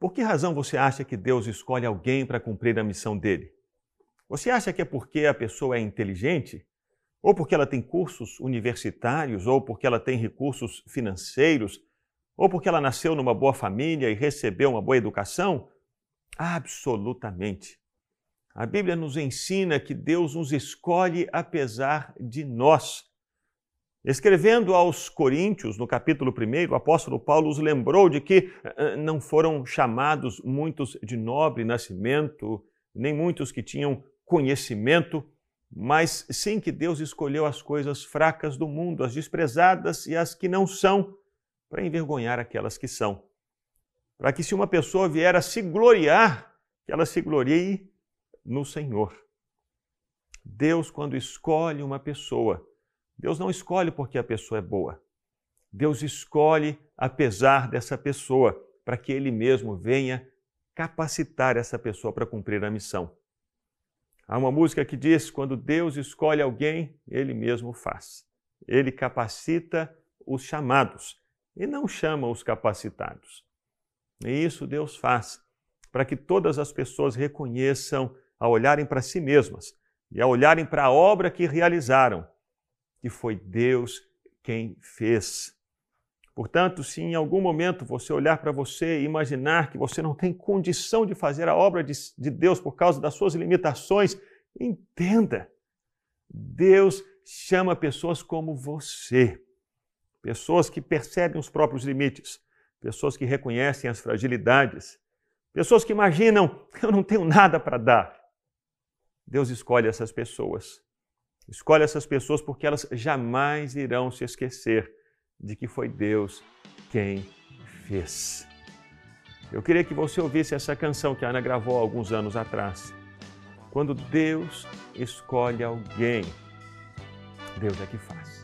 Por que razão você acha que Deus escolhe alguém para cumprir a missão dele? Você acha que é porque a pessoa é inteligente? Ou porque ela tem cursos universitários? Ou porque ela tem recursos financeiros? Ou porque ela nasceu numa boa família e recebeu uma boa educação? Absolutamente. A Bíblia nos ensina que Deus nos escolhe apesar de nós. Escrevendo aos Coríntios, no capítulo 1, o apóstolo Paulo os lembrou de que uh, não foram chamados muitos de nobre nascimento, nem muitos que tinham conhecimento, mas sim que Deus escolheu as coisas fracas do mundo, as desprezadas e as que não são, para envergonhar aquelas que são. Para que se uma pessoa vier a se gloriar, que ela se glorie no Senhor. Deus, quando escolhe uma pessoa, Deus não escolhe porque a pessoa é boa. Deus escolhe apesar dessa pessoa, para que Ele mesmo venha capacitar essa pessoa para cumprir a missão. Há uma música que diz: quando Deus escolhe alguém, Ele mesmo faz. Ele capacita os chamados e não chama os capacitados. E isso Deus faz para que todas as pessoas reconheçam, ao olharem para si mesmas e ao olharem para a obra que realizaram, que foi Deus quem fez. Portanto, se em algum momento você olhar para você e imaginar que você não tem condição de fazer a obra de, de Deus por causa das suas limitações, entenda. Deus chama pessoas como você, pessoas que percebem os próprios limites, pessoas que reconhecem as fragilidades, pessoas que imaginam, eu não tenho nada para dar. Deus escolhe essas pessoas Escolhe essas pessoas porque elas jamais irão se esquecer de que foi Deus quem fez. Eu queria que você ouvisse essa canção que a Ana gravou alguns anos atrás. Quando Deus escolhe alguém, Deus é que faz.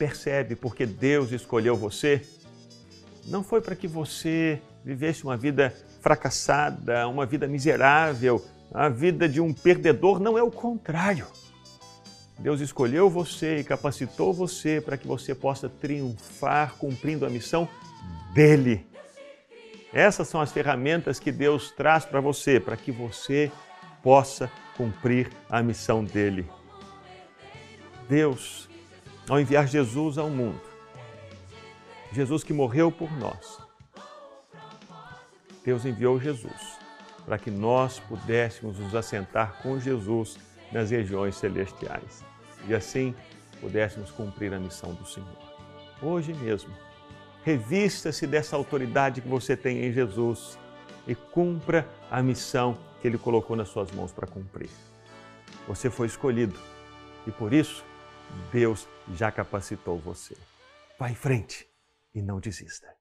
Percebe porque Deus escolheu você? Não foi para que você vivesse uma vida fracassada, uma vida miserável, a vida de um perdedor, não é o contrário. Deus escolheu você e capacitou você para que você possa triunfar cumprindo a missão dele. Essas são as ferramentas que Deus traz para você, para que você possa cumprir a missão dele. Deus, ao enviar Jesus ao mundo, Jesus que morreu por nós, Deus enviou Jesus para que nós pudéssemos nos assentar com Jesus nas regiões celestiais e assim pudéssemos cumprir a missão do Senhor. Hoje mesmo, revista-se dessa autoridade que você tem em Jesus e cumpra a missão que Ele colocou nas suas mãos para cumprir. Você foi escolhido e por isso Deus já capacitou você. Vá em frente e não desista.